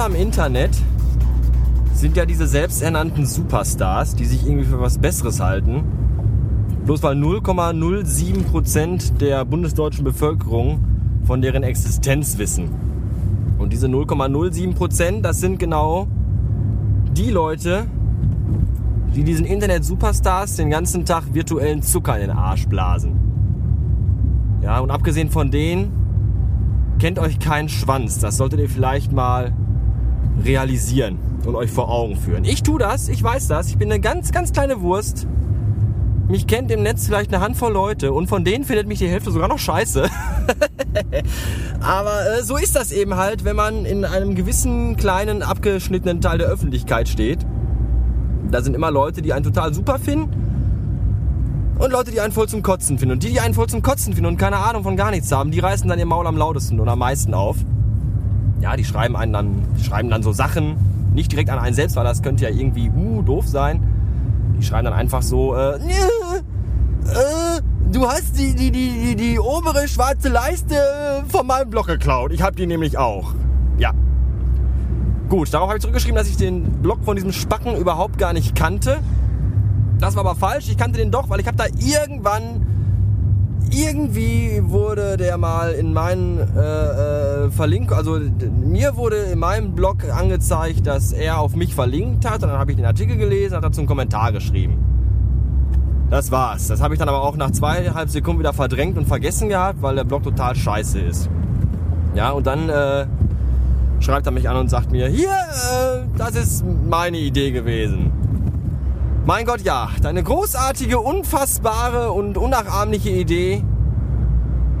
Tollste am Internet sind ja diese selbsternannten Superstars, die sich irgendwie für was Besseres halten. Bloß weil 0,07% der bundesdeutschen Bevölkerung von deren Existenz wissen. Und diese 0,07%, das sind genau die Leute, die diesen Internet-Superstars den ganzen Tag virtuellen Zucker in den Arsch blasen. Ja, und abgesehen von denen kennt euch keinen Schwanz. Das solltet ihr vielleicht mal realisieren und euch vor Augen führen. Ich tue das, ich weiß das. Ich bin eine ganz, ganz kleine Wurst. Mich kennt im Netz vielleicht eine Handvoll Leute und von denen findet mich die Hälfte sogar noch scheiße. Aber äh, so ist das eben halt, wenn man in einem gewissen kleinen, abgeschnittenen Teil der Öffentlichkeit steht. Da sind immer Leute, die einen total super finden und Leute, die einen voll zum Kotzen finden. Und die, die einen voll zum Kotzen finden und keine Ahnung von gar nichts haben, die reißen dann ihr Maul am lautesten und am meisten auf. Ja, die schreiben einen dann, schreiben dann so Sachen, nicht direkt an einen selbst, weil das könnte ja irgendwie uh, doof sein. Die schreiben dann einfach so, äh, äh, du hast die, die, die, die, obere schwarze Leiste von meinem Blog geklaut. Ich hab die nämlich auch. Ja. Gut, darauf habe ich zurückgeschrieben, dass ich den Blog von diesem Spacken überhaupt gar nicht kannte. Das war aber falsch. Ich kannte den doch, weil ich habe da irgendwann irgendwie wurde der mal in meinen äh, äh, Verlink, also mir wurde in meinem Blog angezeigt, dass er auf mich verlinkt hat. Und dann habe ich den Artikel gelesen, hat dazu einen Kommentar geschrieben. Das war's. Das habe ich dann aber auch nach zweieinhalb Sekunden wieder verdrängt und vergessen gehabt, weil der Blog total scheiße ist. Ja, und dann äh, schreibt er mich an und sagt mir, hier, äh, das ist meine Idee gewesen. Mein Gott, ja, deine großartige, unfassbare und unnachahmliche Idee,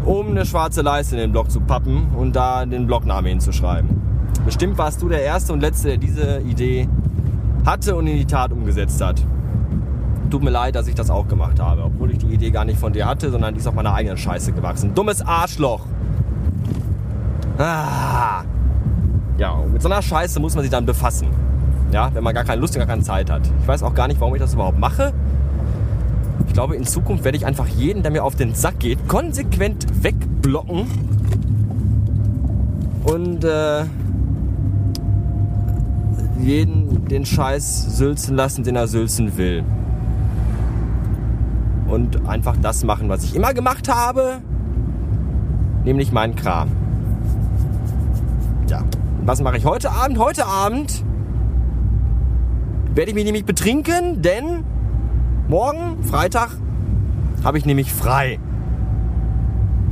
um eine schwarze Leiste in den Blog zu pappen und da den Blognamen hinzuschreiben. Bestimmt warst du der Erste und Letzte, der diese Idee hatte und in die Tat umgesetzt hat. Tut mir leid, dass ich das auch gemacht habe, obwohl ich die Idee gar nicht von dir hatte, sondern die ist auf meiner eigenen Scheiße gewachsen. Dummes Arschloch! Ah. Ja, und mit so einer Scheiße muss man sich dann befassen. Ja, wenn man gar keine Lust und gar keine Zeit hat. Ich weiß auch gar nicht, warum ich das überhaupt mache. Ich glaube, in Zukunft werde ich einfach jeden, der mir auf den Sack geht, konsequent wegblocken. Und äh, jeden den Scheiß sülzen lassen, den er sülzen will. Und einfach das machen, was ich immer gemacht habe. Nämlich meinen Kram. Ja. Was mache ich heute Abend? Heute Abend werde ich mich nämlich betrinken, denn morgen, Freitag, habe ich nämlich frei.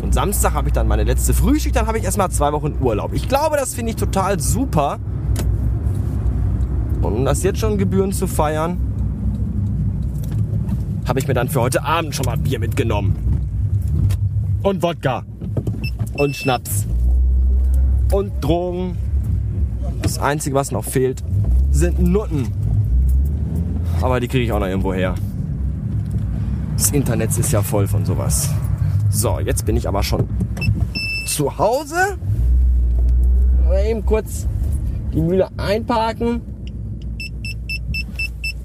Und Samstag habe ich dann meine letzte Frühschicht, dann habe ich erstmal zwei Wochen Urlaub. Ich glaube, das finde ich total super. Und um das jetzt schon Gebühren zu feiern, habe ich mir dann für heute Abend schon mal Bier mitgenommen. Und Wodka. Und Schnaps. Und Drogen. Das Einzige, was noch fehlt, sind Nutten. Aber die kriege ich auch noch irgendwo her. Das Internet ist ja voll von sowas. So, jetzt bin ich aber schon zu Hause. Mal eben kurz die Mühle einparken.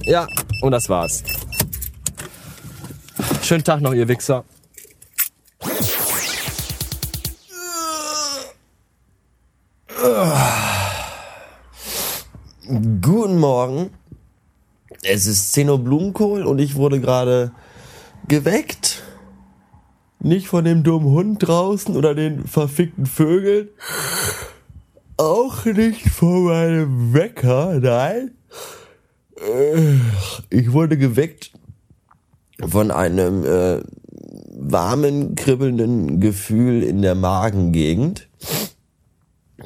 Ja, und das war's. Schönen Tag noch, ihr Wichser. Guten Morgen. Es ist 10 Uhr Blumenkohl und ich wurde gerade geweckt. Nicht von dem dummen Hund draußen oder den verfickten Vögeln. Auch nicht von meinem Wecker, nein. Äh, ich wurde geweckt von einem äh, warmen, kribbelnden Gefühl in der Magengegend,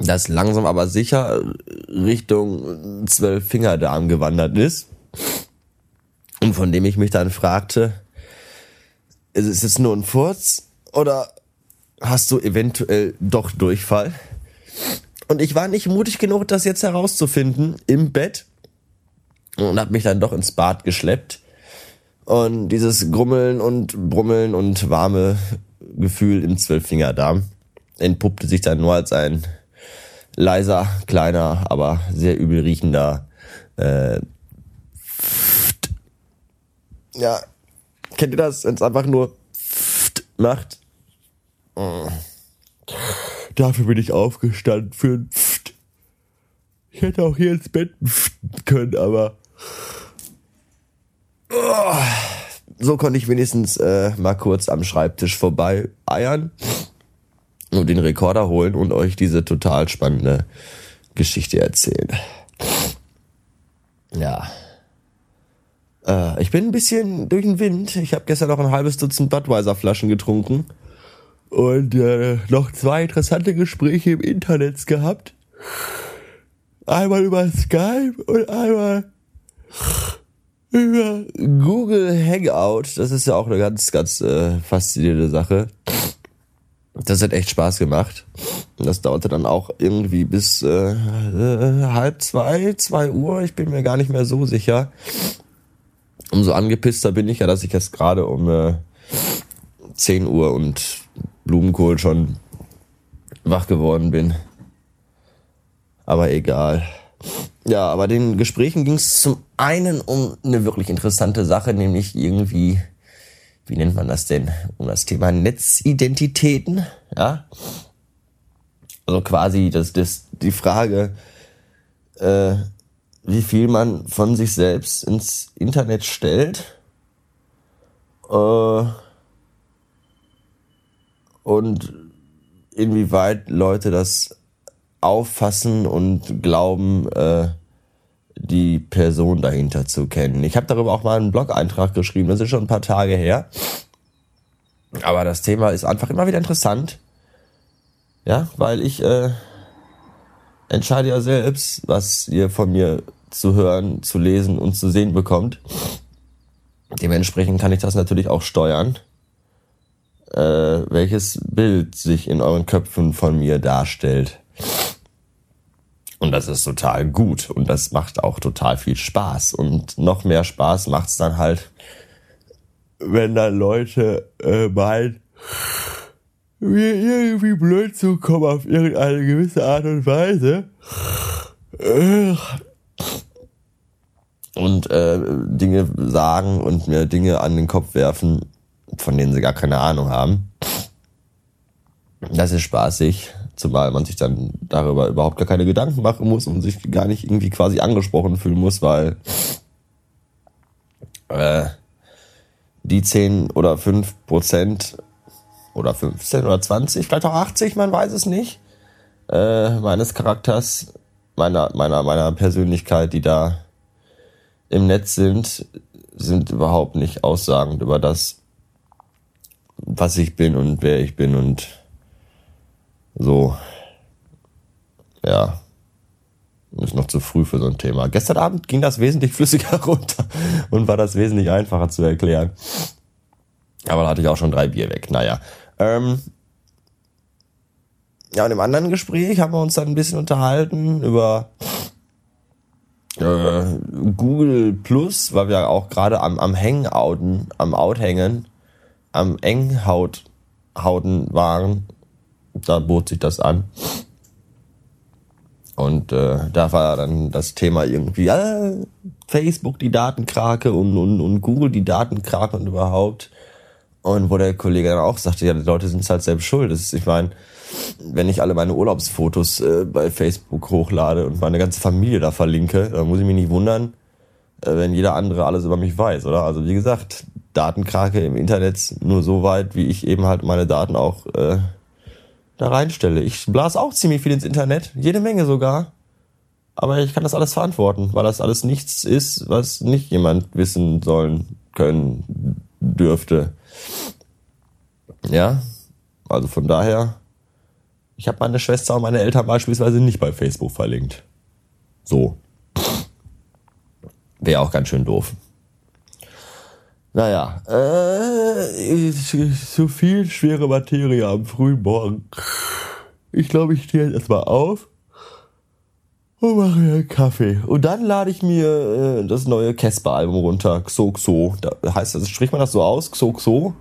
das langsam aber sicher Richtung Zwölffingerdarm gewandert ist. Und von dem ich mich dann fragte, ist es jetzt nur ein Furz oder hast du eventuell doch Durchfall? Und ich war nicht mutig genug, das jetzt herauszufinden im Bett und habe mich dann doch ins Bad geschleppt. Und dieses Grummeln und Brummeln und warme Gefühl im Zwölffingerdarm entpuppte sich dann nur als ein leiser, kleiner, aber sehr übel riechender äh, ja, kennt ihr das, wenn es einfach nur macht? Dafür bin ich aufgestanden für ein Pft. Ich hätte auch hier ins Bett können, aber so konnte ich wenigstens äh, mal kurz am Schreibtisch vorbei eiern und den Rekorder holen und euch diese total spannende Geschichte erzählen. Ja. Äh, ich bin ein bisschen durch den Wind. Ich habe gestern noch ein halbes Dutzend Budweiser-Flaschen getrunken und äh, noch zwei interessante Gespräche im Internet gehabt. Einmal über Skype und einmal über Google Hangout. Das ist ja auch eine ganz, ganz äh, faszinierende Sache. Das hat echt Spaß gemacht. Das dauerte dann auch irgendwie bis äh, halb zwei, zwei Uhr. Ich bin mir gar nicht mehr so sicher. Umso angepisster bin ich ja, dass ich jetzt gerade um äh, 10 Uhr und Blumenkohl schon wach geworden bin. Aber egal. Ja, aber den Gesprächen ging es zum einen um eine wirklich interessante Sache, nämlich irgendwie, wie nennt man das denn, um das Thema Netzidentitäten, ja. Also quasi das, das, die Frage, äh, wie viel man von sich selbst ins Internet stellt. Äh, und inwieweit Leute das auffassen und glauben, äh, die Person dahinter zu kennen. Ich habe darüber auch mal einen Blog-Eintrag geschrieben, das ist schon ein paar Tage her. Aber das Thema ist einfach immer wieder interessant. Ja, weil ich äh, entscheide ja selbst, was ihr von mir zu hören, zu lesen und zu sehen bekommt. Dementsprechend kann ich das natürlich auch steuern, äh, welches Bild sich in euren Köpfen von mir darstellt. Und das ist total gut und das macht auch total viel Spaß. Und noch mehr Spaß macht's dann halt, wenn dann Leute äh, meinen, mir irgendwie blöd zu kommen auf irgendeine gewisse Art und Weise. Und äh, Dinge sagen und mir Dinge an den Kopf werfen, von denen sie gar keine Ahnung haben. Das ist spaßig. Zumal man sich dann darüber überhaupt gar keine Gedanken machen muss und sich gar nicht irgendwie quasi angesprochen fühlen muss, weil äh, die 10 oder 5 Prozent oder 15 oder 20, vielleicht auch 80, man weiß es nicht, äh, meines Charakters, meiner, meiner, meiner Persönlichkeit, die da im Netz sind, sind überhaupt nicht aussagend über das, was ich bin und wer ich bin und so, ja, ist noch zu früh für so ein Thema. Gestern Abend ging das wesentlich flüssiger runter und war das wesentlich einfacher zu erklären. Aber da hatte ich auch schon drei Bier weg. Naja. Ähm, ja, und im anderen Gespräch haben wir uns dann ein bisschen unterhalten über äh, Google Plus, weil wir auch gerade am, am Hangouten, am Outhängen, am Enghaut Hauten waren da bot sich das an. Und äh, da war dann das Thema irgendwie, äh, Facebook die Datenkrake und, und, und Google die Datenkrake und überhaupt. Und wo der Kollege dann auch sagte, ja, die Leute sind halt selbst schuld. Ist, ich meine, wenn ich alle meine Urlaubsfotos äh, bei Facebook hochlade und meine ganze Familie da verlinke, dann muss ich mich nicht wundern, äh, wenn jeder andere alles über mich weiß, oder? Also wie gesagt, Datenkrake im Internet nur so weit, wie ich eben halt meine Daten auch äh, da reinstelle. Ich blas auch ziemlich viel ins Internet, jede Menge sogar. Aber ich kann das alles verantworten, weil das alles nichts ist, was nicht jemand wissen sollen, können, dürfte. Ja, also von daher, ich habe meine Schwester und meine Eltern beispielsweise nicht bei Facebook verlinkt. So. Wäre auch ganz schön doof. Naja, äh, zu viel schwere Materie am frühen Morgen. Ich glaube, ich stehe jetzt erstmal auf und mache mir einen Kaffee. Und dann lade ich mir äh, das neue Casper-Album runter, Xo Xo. Da heißt das, spricht man das so aus, Xo Xo?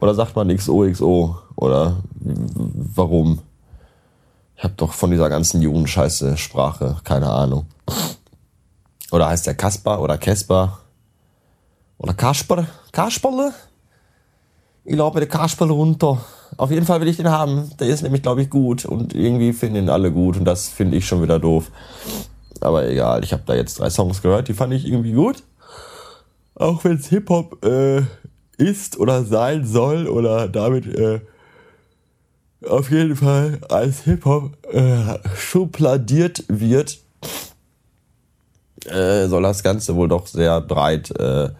Oder sagt man XOXO? Oder warum? Ich habe doch von dieser ganzen Jugendscheiße Sprache keine Ahnung. Oder heißt der Kasper oder Casper? Oder Kasper, Kasperle. Ich lade mir den Kasperle runter auf jeden Fall will ich den haben. Der ist nämlich, glaube ich, gut und irgendwie finden ihn alle gut und das finde ich schon wieder doof. Aber egal, ich habe da jetzt drei Songs gehört, die fand ich irgendwie gut. Auch wenn es Hip-Hop äh, ist oder sein soll oder damit äh, auf jeden Fall als Hip-Hop äh, schubladiert wird, äh, soll das Ganze wohl doch sehr breit äh,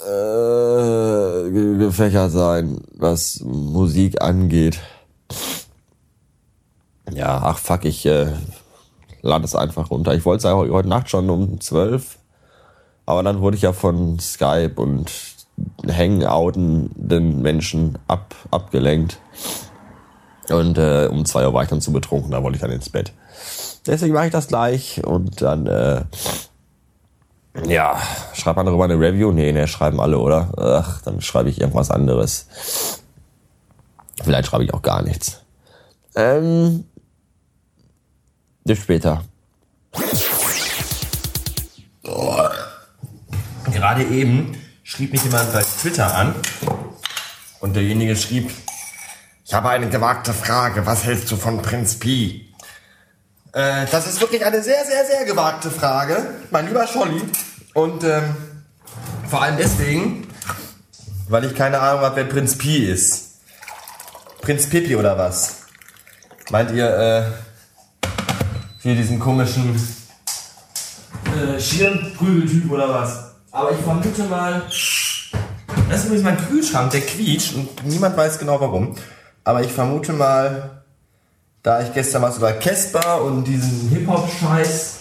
äh, gefächert sein, was Musik angeht. Ja, ach fuck, ich äh, lade es einfach runter. Ich wollte es ja heute Nacht schon um 12, aber dann wurde ich ja von Skype und Hangouten den Menschen ab, abgelenkt. Und äh, um zwei Uhr war ich dann zu betrunken, da wollte ich dann ins Bett. Deswegen mache ich das gleich und dann, äh, ja, schreibt man darüber eine Review? Nee, ne, schreiben alle, oder? Ach, dann schreibe ich irgendwas anderes. Vielleicht schreibe ich auch gar nichts. Ähm, bis später. Gerade eben schrieb mich jemand bei Twitter an und derjenige schrieb, ich habe eine gewagte Frage, was hältst du von Prinz Pi? Äh, das ist wirklich eine sehr, sehr, sehr gewagte Frage, mein lieber Scholli. Und ähm, vor allem deswegen, weil ich keine Ahnung habe, wer Prinz Pi ist. Prinz Pippi oder was? Meint ihr, äh, hier diesen komischen äh, Schirmprügeltyp oder was? Aber ich vermute mal. Das ist übrigens mein Kühlschrank, der quietscht und niemand weiß genau warum. Aber ich vermute mal, da ich gestern was über Casper und diesen Hip-Hop-Scheiß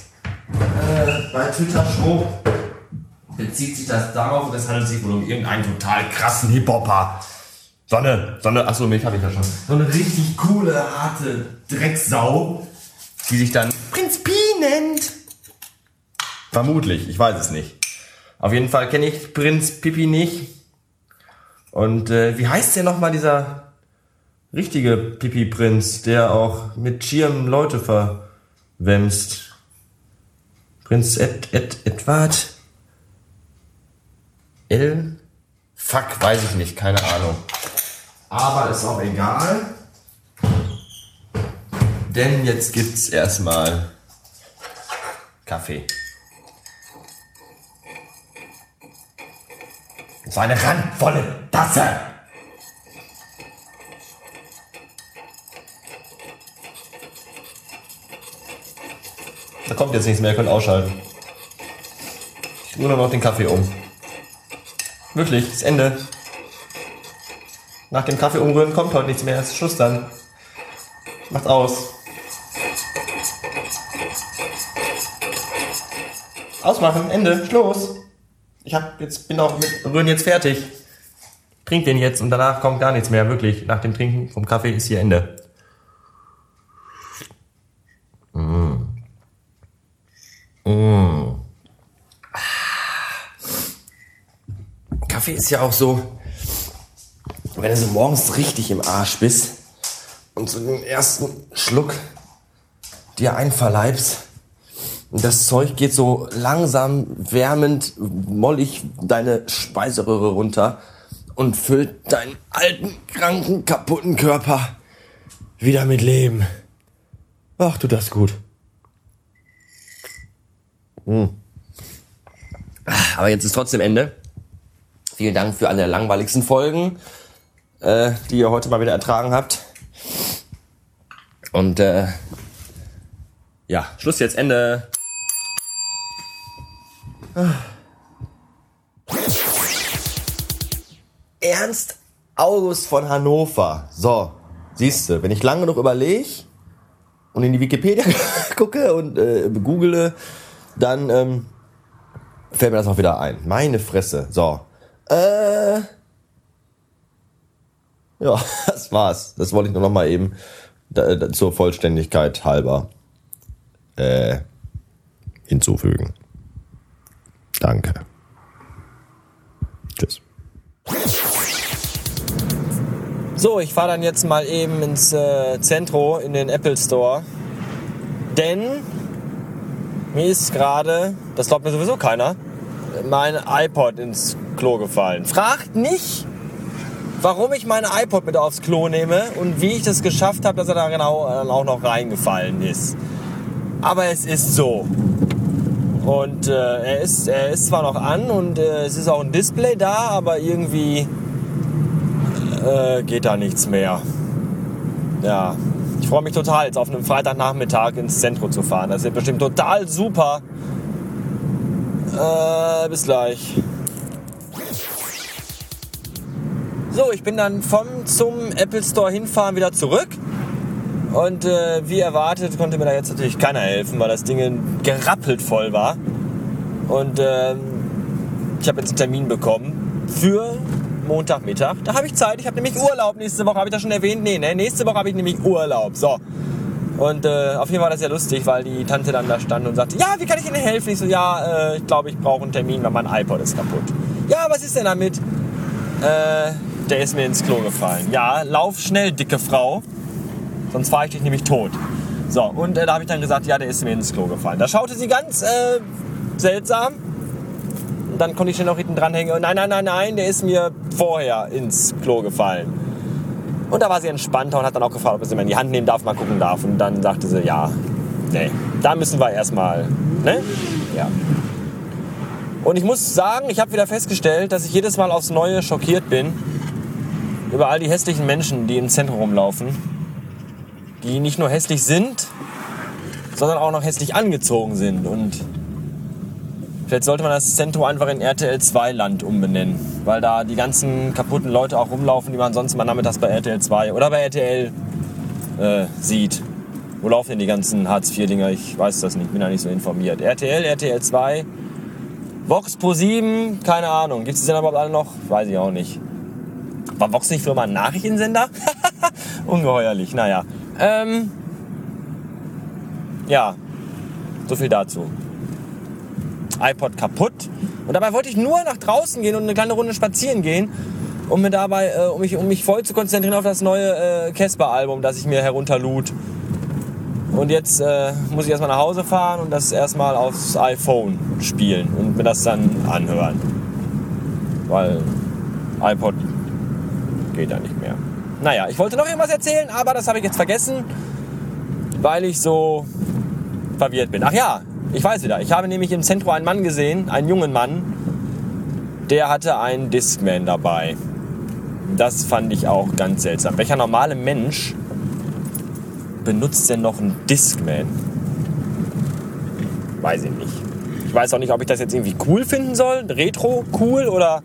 äh, bei Twitter schrob, bezieht sich das darauf und es handelt sich wohl um irgendeinen total krassen Hip-Hopper. So eine, so achso, mich habe ich ja schon. So eine richtig coole, harte Drecksau, die sich dann Prinz Pi nennt. Vermutlich, ich weiß es nicht. Auf jeden Fall kenne ich Prinz Pippi nicht. Und äh, wie heißt der nochmal, dieser richtige Pipi-Prinz, der auch mit Schirm Leute verwemst? Prinz Ed, Ed, Edward? L? Fuck, weiß ich nicht, keine Ahnung. Aber ist auch egal. Denn jetzt gibt's erstmal Kaffee. So eine randvolle Tasse. Da kommt jetzt nichts mehr, ihr könnt ausschalten. Ich rühre noch den Kaffee um. Wirklich, das Ende. Nach dem Kaffee umrühren kommt heute nichts mehr, ist Schluss dann. Macht aus. Ausmachen, Ende, Schluss. Ich hab jetzt, bin auch mit Rühren jetzt fertig. Trink den jetzt und danach kommt gar nichts mehr, wirklich. Nach dem Trinken vom Kaffee ist hier Ende. Mmh. Mmh. Kaffee ist ja auch so, wenn du so morgens richtig im Arsch bist und so den ersten Schluck dir einverleibst, und das Zeug geht so langsam, wärmend, mollig deine Speiseröhre runter und füllt deinen alten, kranken, kaputten Körper wieder mit Leben. Ach, tut das gut. Hm. Aber jetzt ist trotzdem Ende. Vielen Dank für der langweiligsten Folgen, äh, die ihr heute mal wieder ertragen habt. Und äh, ja, Schluss jetzt, Ende. Ernst August von Hannover. So, siehst du, wenn ich lange noch überlege und in die Wikipedia gucke und äh, google, dann ähm, fällt mir das auch wieder ein. Meine Fresse. So. Äh, ja, das war's. Das wollte ich nur noch mal eben da, da, zur Vollständigkeit halber äh, hinzufügen. Danke. Tschüss. So, ich fahre dann jetzt mal eben ins äh, Zentro, in den Apple Store. Denn mir ist gerade, das glaubt mir sowieso keiner, mein iPod ins Klo gefallen. Fragt nicht, warum ich meine iPod mit aufs Klo nehme und wie ich das geschafft habe, dass er da genau äh, auch noch reingefallen ist. Aber es ist so. Und äh, er, ist, er ist zwar noch an und äh, es ist auch ein Display da, aber irgendwie äh, geht da nichts mehr. Ja, ich freue mich total, jetzt auf einem Freitagnachmittag ins Zentrum zu fahren. Das wird bestimmt total super. Äh, bis gleich. So, ich bin dann vom zum Apple Store hinfahren wieder zurück. Und äh, wie erwartet konnte mir da jetzt natürlich keiner helfen, weil das Ding gerappelt voll war. Und äh, ich habe jetzt einen Termin bekommen für Montagmittag. Da habe ich Zeit. Ich habe nämlich Urlaub nächste Woche. Habe ich das schon erwähnt? Nee, ne? Nächste Woche habe ich nämlich Urlaub. So. Und äh, auf jeden Fall war das ja lustig, weil die Tante dann da stand und sagte, ja, wie kann ich Ihnen helfen? Ich so, ja, äh, ich glaube, ich brauche einen Termin, weil mein iPod ist kaputt. Ja, was ist denn damit? Äh, der ist mir ins Klo gefallen. Ja, lauf schnell, dicke Frau, sonst fahre ich dich nämlich tot. So, und äh, da habe ich dann gesagt, ja, der ist mir ins Klo gefallen. Da schaute sie ganz äh, seltsam. Und dann konnte ich schnell noch hinten dranhängen. Nein, nein, nein, nein, der ist mir vorher ins Klo gefallen. Und da war sie entspannter und hat dann auch gefragt, ob sie mir in die Hand nehmen darf, mal gucken darf. Und dann sagte sie, ja, nee, da müssen wir erstmal, ne? Ja. Und ich muss sagen, ich habe wieder festgestellt, dass ich jedes Mal aufs Neue schockiert bin über all die hässlichen Menschen, die im Zentrum rumlaufen, die nicht nur hässlich sind, sondern auch noch hässlich angezogen sind. Und vielleicht sollte man das Zentrum einfach in RTL 2 Land umbenennen, weil da die ganzen kaputten Leute auch rumlaufen, die man sonst mal nachmittags bei RTL 2 oder bei RTL äh, sieht. Wo laufen denn die ganzen Hartz-IV-Dinger? Ich weiß das nicht, bin da nicht so informiert. RTL, RTL 2, Vox Pro 7, keine Ahnung. Gibt es die denn überhaupt alle noch? Weiß ich auch nicht. War Vox nicht früher mal ein Nachrichtensender? Ungeheuerlich, naja. Ähm, ja, so viel dazu. iPod kaputt. Und dabei wollte ich nur nach draußen gehen und eine kleine Runde spazieren gehen, um, mir dabei, äh, um, mich, um mich voll zu konzentrieren auf das neue äh, Casper-Album, das ich mir herunterlud. Und jetzt äh, muss ich erstmal nach Hause fahren und das erstmal aufs iPhone spielen und mir das dann anhören. Weil iPod geht ja nicht mehr. Naja, ich wollte noch irgendwas erzählen, aber das habe ich jetzt vergessen, weil ich so verwirrt bin. Ach ja, ich weiß wieder. Ich habe nämlich im Zentrum einen Mann gesehen, einen jungen Mann, der hatte einen Discman dabei. Das fand ich auch ganz seltsam. Welcher normale Mensch benutzt denn noch einen Discman? Weiß ich nicht. Ich weiß auch nicht, ob ich das jetzt irgendwie cool finden soll. Retro cool oder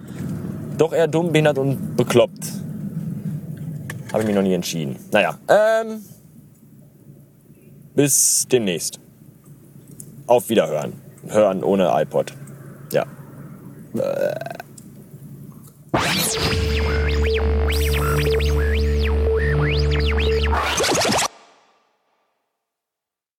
doch eher dumm, behindert und bekloppt. Habe ich mich noch nie entschieden. Naja, ähm, bis demnächst. Auf Wiederhören. Hören ohne iPod. Ja. Äh.